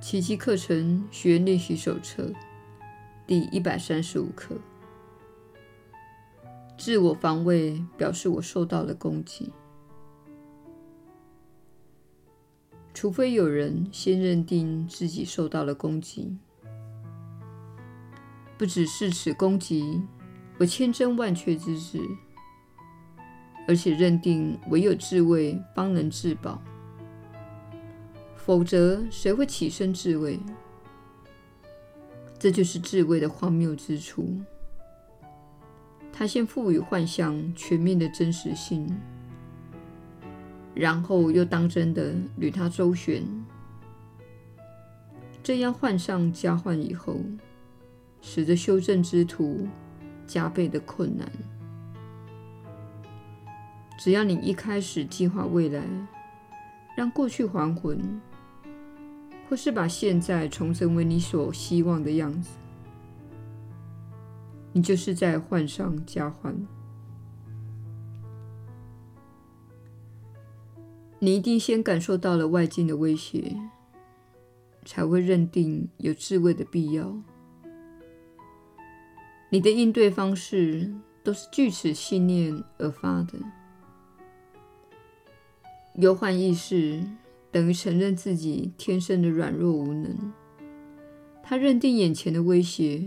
奇迹课程学练习手册第一百三十五课：自我防卫表示我受到了攻击。除非有人先认定自己受到了攻击，不只是此攻击我千真万确之事，而且认定唯有自卫方能自保，否则谁会起身自卫？这就是自卫的荒谬之处。他先赋予幻象全面的真实性。然后又当真的与他周旋，这样患上加患以后，使得修正之途加倍的困难。只要你一开始计划未来，让过去还魂，或是把现在重整为你所希望的样子，你就是在患上加患。你一定先感受到了外境的威胁，才会认定有自卫的必要。你的应对方式都是据此信念而发的。忧患意识等于承认自己天生的软弱无能，他认定眼前的威胁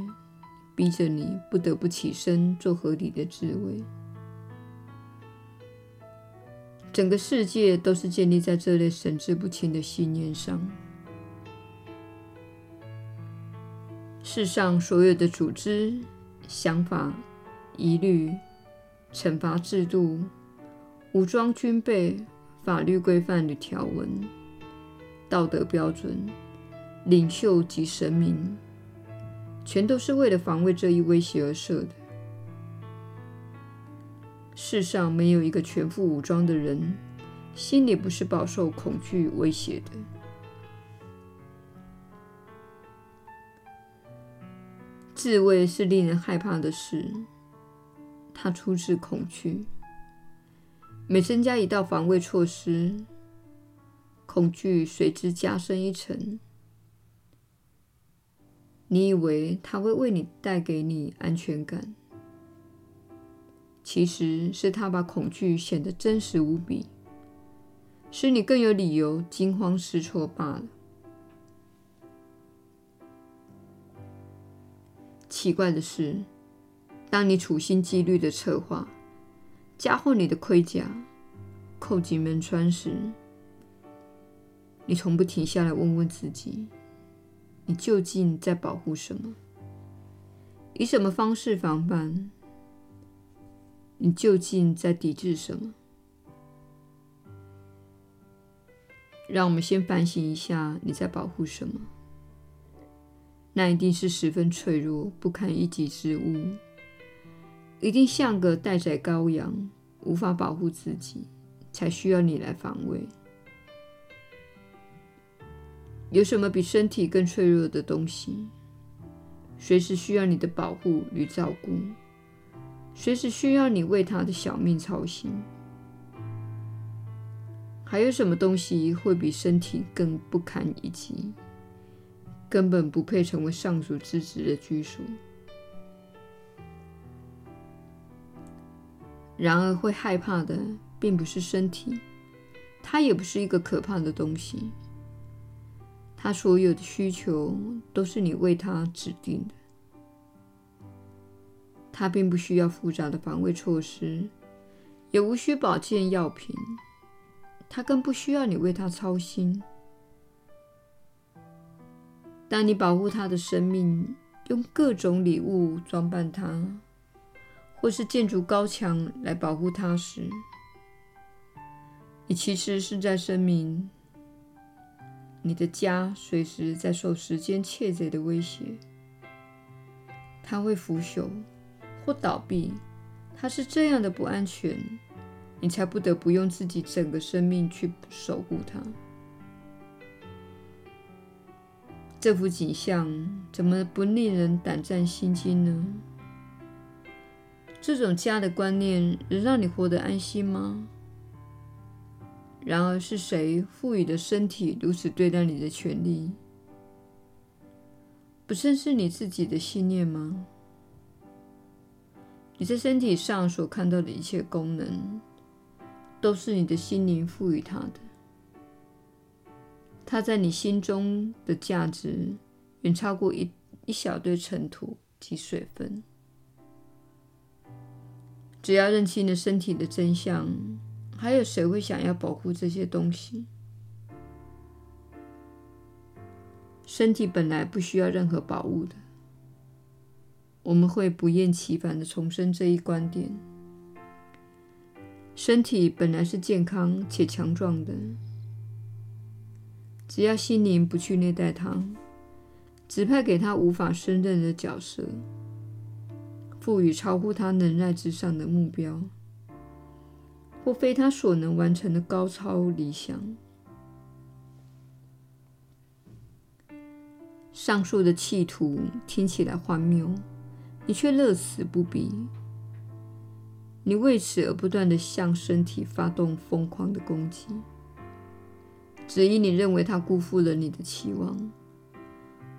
逼着你不得不起身做合理的自卫。整个世界都是建立在这类神志不清的信念上。世上所有的组织、想法、疑虑、惩罚制度、武装军备、法律规范的条文、道德标准、领袖及神明，全都是为了防卫这一威胁而设的。世上没有一个全副武装的人，心里不是饱受恐惧威胁的。自卫是令人害怕的事，它出自恐惧。每增加一道防卫措施，恐惧随之加深一层。你以为他会为你带给你安全感？其实是他把恐惧显得真实无比，使你更有理由惊慌失措罢了。奇怪的是，当你处心积虑的策划，加厚你的盔甲，扣紧门窗时，你从不停下来问问自己：你究竟在保护什么？以什么方式防范？你究竟在抵制什么？让我们先反省一下，你在保护什么？那一定是十分脆弱、不堪一击之物，一定像个待宰羔羊，无法保护自己，才需要你来防卫。有什么比身体更脆弱的东西，随时需要你的保护与照顾？随时需要你为他的小命操心。还有什么东西会比身体更不堪一击，根本不配成为上主之子的居所？然而，会害怕的并不是身体，它也不是一个可怕的东西。它所有的需求都是你为它指定的。他并不需要复杂的防卫措施，也无需保健药品，他更不需要你为他操心。当你保护他的生命，用各种礼物装扮他，或是建筑高墙来保护它时，你其实是在声明，你的家随时在受时间窃贼的威胁，它会腐朽。或倒闭，它是这样的不安全，你才不得不用自己整个生命去守护它。这幅景象怎么不令人胆战心惊呢？这种家的观念能让你活得安心吗？然而，是谁赋予的身体如此对待你的权利，不正是你自己的信念吗？你在身体上所看到的一切功能，都是你的心灵赋予它的。它在你心中的价值，远超过一一小堆尘土及水分。只要认清了身体的真相，还有谁会想要保护这些东西？身体本来不需要任何保护的。我们会不厌其烦地重申这一观点：身体本来是健康且强壮的，只要心灵不去虐待它，指派给他无法胜任的角色，赋予超乎他能耐之上的目标，或非他所能完成的高超理想。上述的企图听起来荒谬。你却乐此不疲，你为此而不断地向身体发动疯狂的攻击，只因你认为他辜负了你的期望，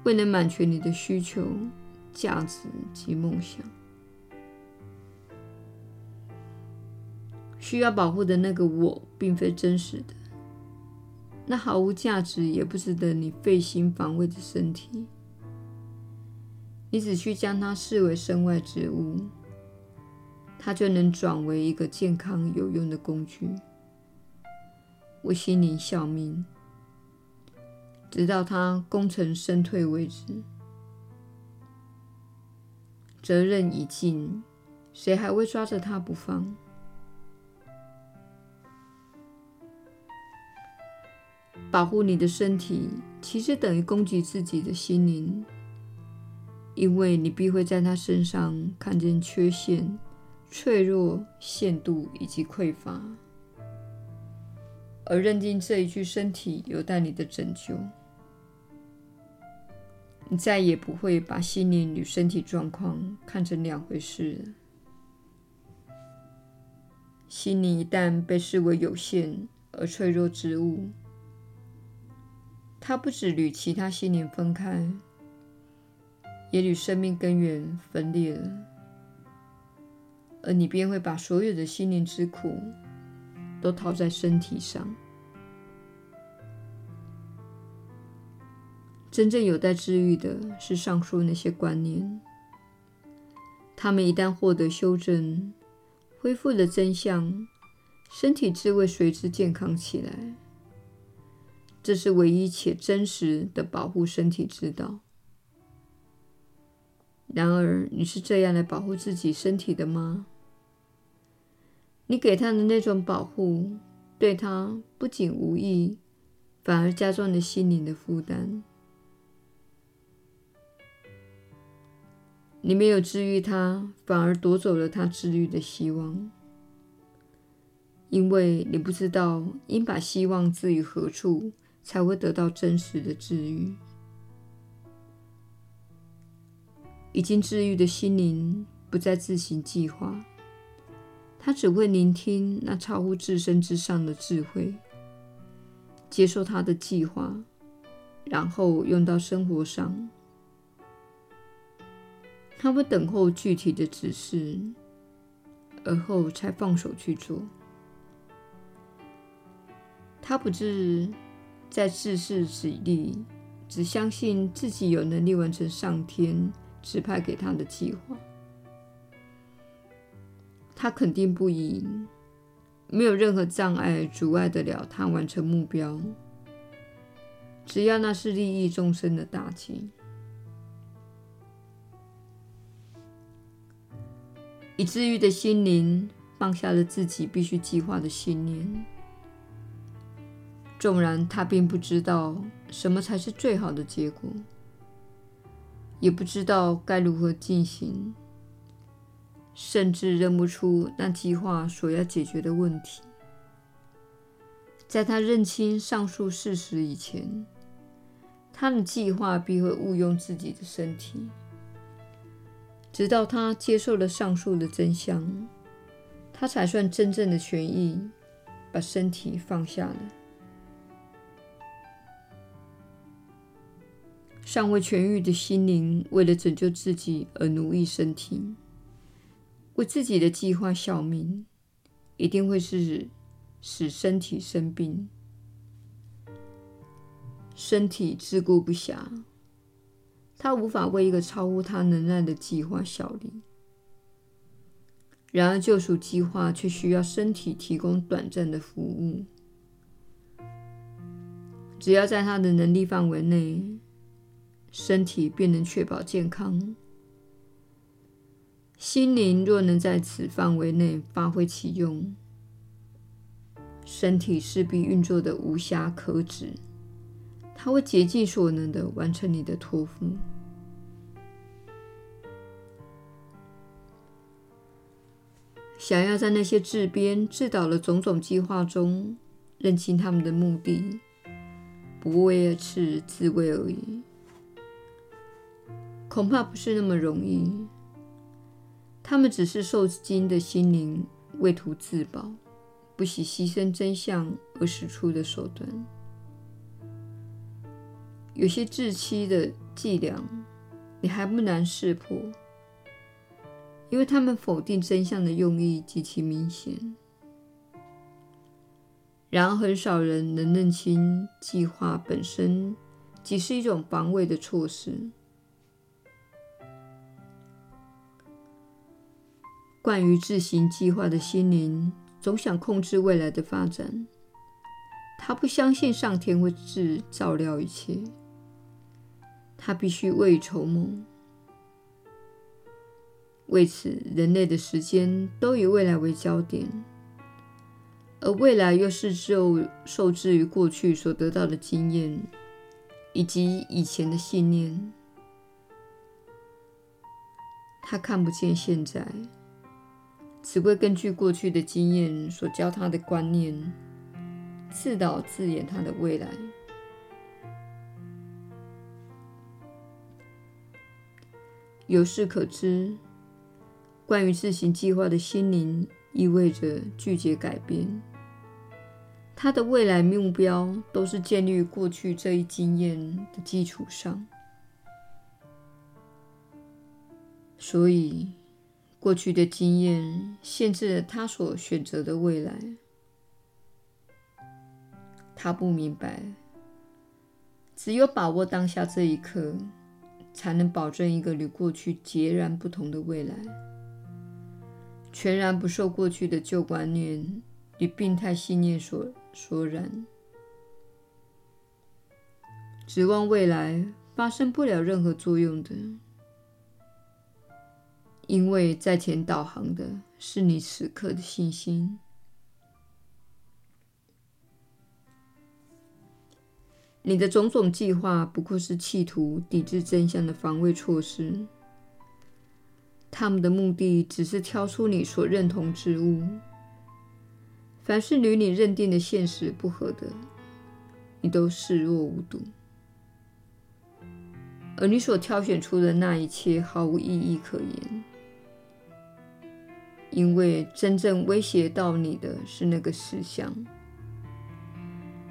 未能满全你的需求、价值及梦想。需要保护的那个我，并非真实的，那毫无价值也不值得你费心防卫的身体。你只需将它视为身外之物，它就能转为一个健康有用的工具，为心灵效命，直到它功成身退为止。责任已尽，谁还会抓着它不放？保护你的身体，其实等于攻击自己的心灵。因为你必会在他身上看见缺陷、脆弱、限度以及匮乏，而认定这一具身体有待你的拯救。你再也不会把心灵与身体状况看成两回事了。心灵一旦被视为有限而脆弱之物，它不只与其他心灵分开。也与生命根源分裂了，而你便会把所有的心灵之苦都套在身体上。真正有待治愈的是上述那些观念，他们一旦获得修正，恢复了真相，身体自会随之健康起来。这是唯一且真实的保护身体之道。然而，你是这样来保护自己身体的吗？你给他的那种保护，对他不仅无益，反而加重了心灵的负担。你没有治愈他，反而夺走了他治愈的希望，因为你不知道应把希望置于何处，才会得到真实的治愈。已经治愈的心灵不再自行计划，他只会聆听那超乎自身之上的智慧，接受他的计划，然后用到生活上。他会等候具体的指示，而后才放手去做。他不是在自恃己力，只相信自己有能力完成上天指派给他的计划，他肯定不赢，没有任何障碍阻碍得了他完成目标。只要那是利益众生的大计，已治愈的心灵放下了自己必须计划的信念，纵然他并不知道什么才是最好的结果。也不知道该如何进行，甚至认不出那计划所要解决的问题。在他认清上述事实以前，他的计划必会误用自己的身体。直到他接受了上述的真相，他才算真正的痊愈，把身体放下了。尚未痊愈的心灵，为了拯救自己而奴役身体，为自己的计划效命，一定会是使身体生病。身体自顾不暇，他无法为一个超乎他能耐的计划效力。然而，救赎计划却需要身体提供短暂的服务。只要在他的能力范围内，身体便能确保健康。心灵若能在此范围内发挥其用，身体势必运作得无瑕可指。他会竭尽所能地完成你的托付。想要在那些自编自导的种种计划中认清他们的目的，不为是自卫而已，恐怕不是那么容易。他们只是受惊的心灵为图自保，不惜牺牲真相而使出的手段。有些自欺的伎俩，你还不难识破，因为他们否定真相的用意极其明显。然而，很少人能认清计划本身即是一种防卫的措施。惯于自行计划的心灵，总想控制未来的发展。他不相信上天会自照料一切。他必须未雨绸缪，为此，人类的时间都以未来为焦点，而未来又是受受制于过去所得到的经验以及以前的信念。他看不见现在，只会根据过去的经验所教他的观念，自导自演他的未来。由是可知，关于自行计划的心灵意味着拒绝改变。他的未来目标都是建立于过去这一经验的基础上，所以过去的经验限制了他所选择的未来。他不明白，只有把握当下这一刻。才能保证一个与过去截然不同的未来，全然不受过去的旧观念与病态信念所所染，指望未来发生不了任何作用的，因为在前导航的是你此刻的信心。你的种种计划不过是企图抵制真相的防卫措施，他们的目的只是挑出你所认同之物。凡是与你认定的现实不合的，你都视若无睹，而你所挑选出的那一切毫无意义可言，因为真正威胁到你的是那个实相。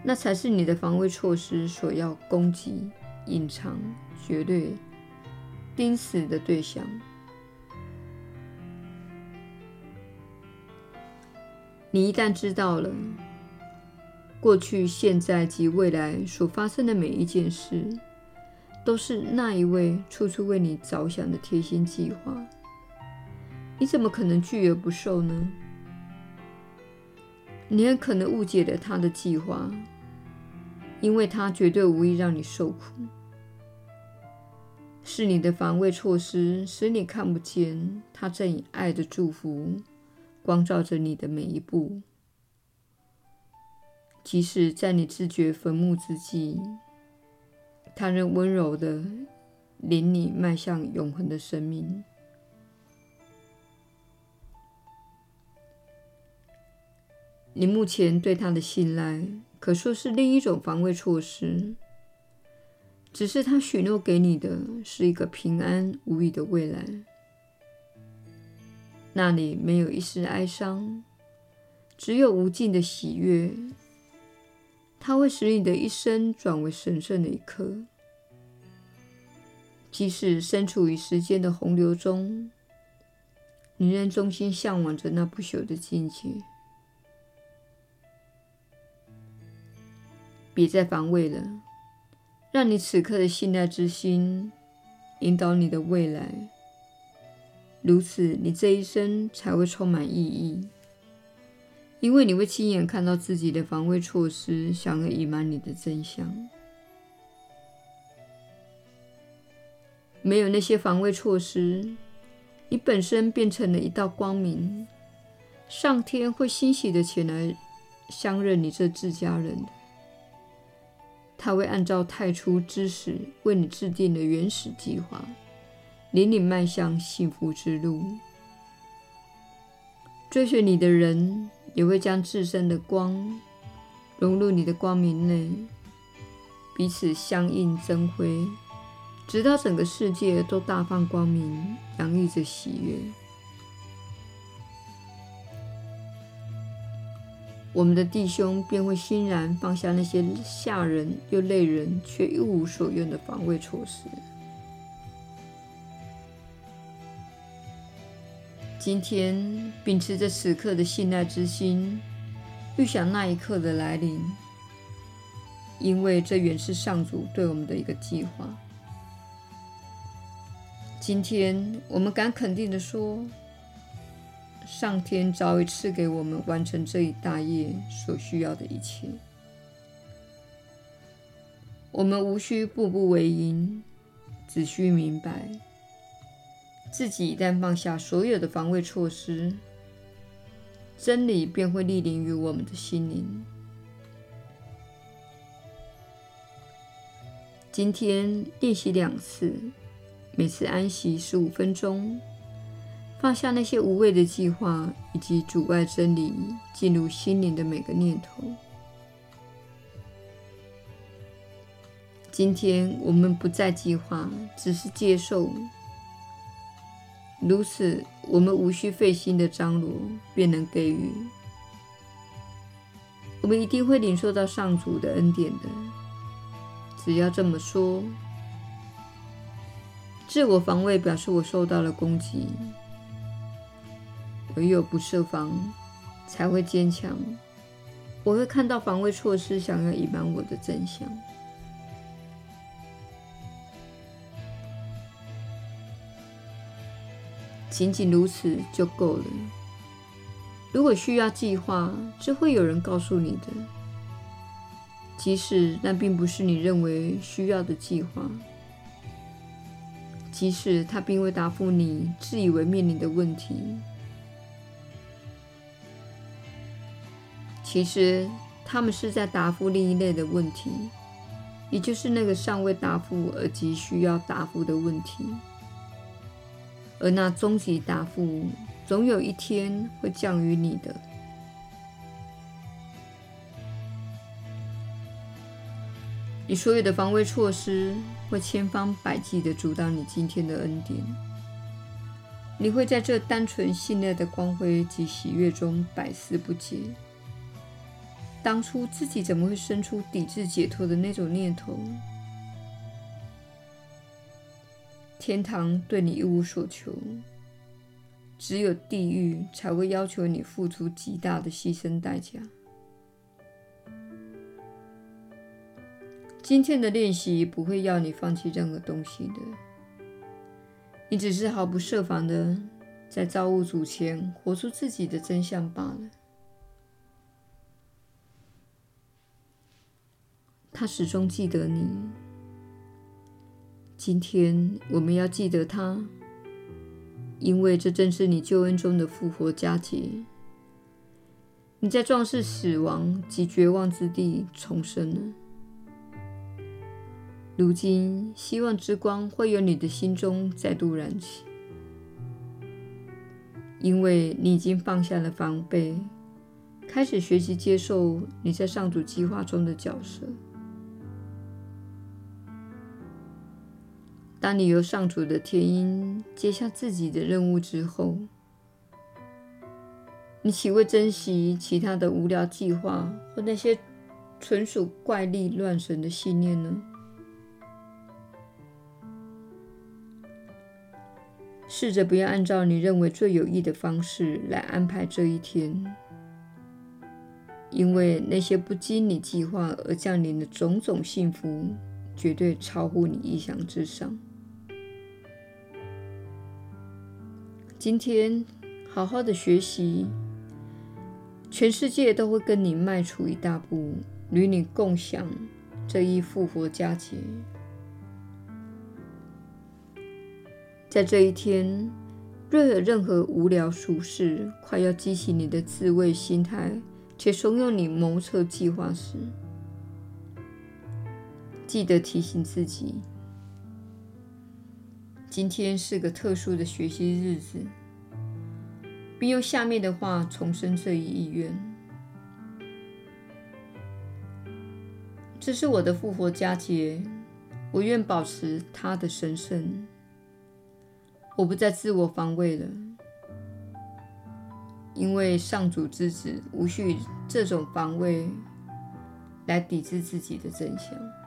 那才是你的防卫措施所要攻击、隐藏、绝对钉死的对象。你一旦知道了过去、现在及未来所发生的每一件事，都是那一位处处为你着想的贴心计划，你怎么可能拒而不受呢？你很可能误解了他的计划，因为他绝对无意让你受苦，是你的防卫措施使你看不见他正以爱的祝福光照着你的每一步，即使在你自掘坟墓之际，他仍温柔地领你迈向永恒的生命。你目前对他的信赖，可说是另一种防卫措施。只是他许诺给你的是一个平安无虞的未来，那里没有一丝哀伤，只有无尽的喜悦。它会使你的一生转为神圣的一刻。即使身处于时间的洪流中，你仍衷心向往着那不朽的境界。别再防卫了，让你此刻的信赖之心引导你的未来，如此，你这一生才会充满意义，因为你会亲眼看到自己的防卫措施想要隐瞒你的真相。没有那些防卫措施，你本身变成了一道光明，上天会欣喜的前来相认你这自家人的。他会按照太初之时为你制定的原始计划，引领迈向幸福之路。追随你的人也会将自身的光融入你的光明内，彼此相映增辉。直到整个世界都大放光明，洋溢着喜悦，我们的弟兄便会欣然放下那些吓人又累人却一无所用的防卫措施。今天，秉持着此刻的信赖之心，预想那一刻的来临，因为这原是上主对我们的一个计划。今天，我们敢肯定地说，上天早已赐给我们完成这一大业所需要的一切。我们无需步步为营，只需明白，自己一旦放下所有的防卫措施，真理便会莅临于我们的心灵。今天练习两次。每次安息十五分钟，放下那些无谓的计划以及阻碍真理进入心灵的每个念头。今天我们不再计划，只是接受。如此，我们无需费心的张罗，便能给予。我们一定会领受到上主的恩典的。只要这么说。自我防卫表示我受到了攻击，唯有不设防，才会坚强。我会看到防卫措施想要隐瞒我的真相，仅仅如此就够了。如果需要计划，只会有人告诉你的，即使那并不是你认为需要的计划。即使他并未答复你自以为面临的问题，其实他们是在答复另一类的问题，也就是那个尚未答复而急需要答复的问题。而那终极答复，总有一天会降于你的。你所有的防卫措施会千方百计地阻挡你今天的恩典。你会在这单纯信赖的光辉及喜悦中百思不解：当初自己怎么会生出抵制解脱的那种念头？天堂对你一无所求，只有地狱才会要求你付出极大的牺牲代价。今天的练习不会要你放弃任何东西的，你只是毫不设防的在造物主前活出自己的真相罢了。他始终记得你。今天我们要记得他，因为这正是你救恩中的复活佳节。你在壮士死亡及绝望之地重生了。如今，希望之光会由你的心中再度燃起，因为你已经放下了防备，开始学习接受你在上主计划中的角色。当你由上主的天音接下自己的任务之后，你岂会珍惜其他的无聊计划或那些纯属怪力乱神的信念呢？试着不要按照你认为最有益的方式来安排这一天，因为那些不经你计划而降临的种种幸福，绝对超乎你意想之上。今天好好的学习，全世界都会跟你迈出一大步，与你共享这一复活佳节。在这一天，若有任何无聊俗事快要激起你的自卫心态，且怂恿你谋策计划时，记得提醒自己，今天是个特殊的学习日子，并用下面的话重申这一意愿：这是我的复活佳节，我愿保持它的神圣。我不再自我防卫了，因为上主之子无需这种防卫来抵制自己的真相。